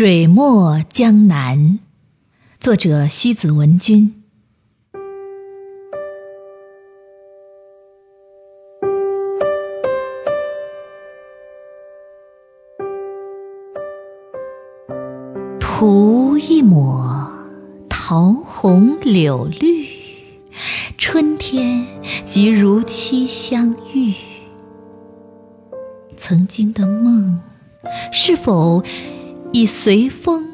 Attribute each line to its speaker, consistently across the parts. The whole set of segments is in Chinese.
Speaker 1: 水墨江南，作者西子文君。涂一抹桃红柳绿，春天即如期相遇。曾经的梦，是否已随风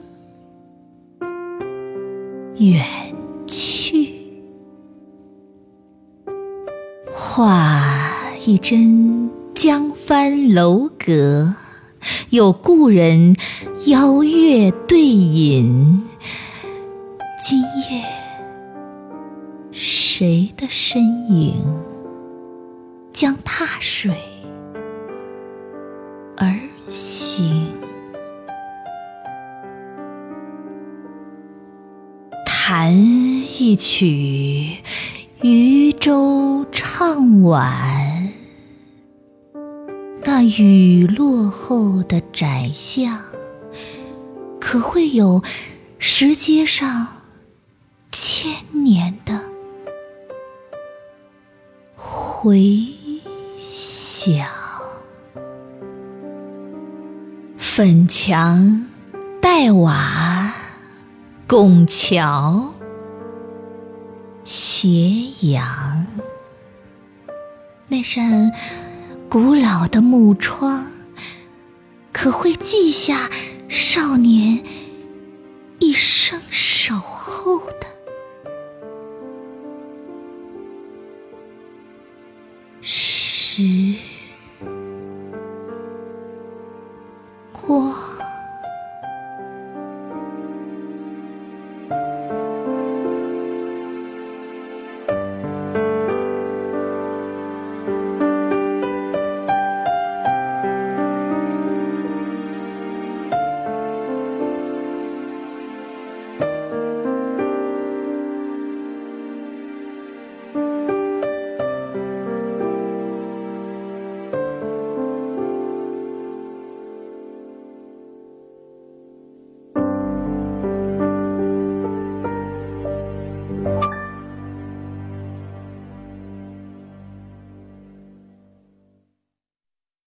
Speaker 1: 远去？画一帧江帆楼阁，有故人邀月对饮。今夜，谁的身影将踏水？而行，弹一曲渔舟唱晚，那雨落后的窄巷，可会有石阶上千年的回响？粉墙、黛瓦、拱桥斜阳。那扇古老的木窗可会记下少年一生守候的。时光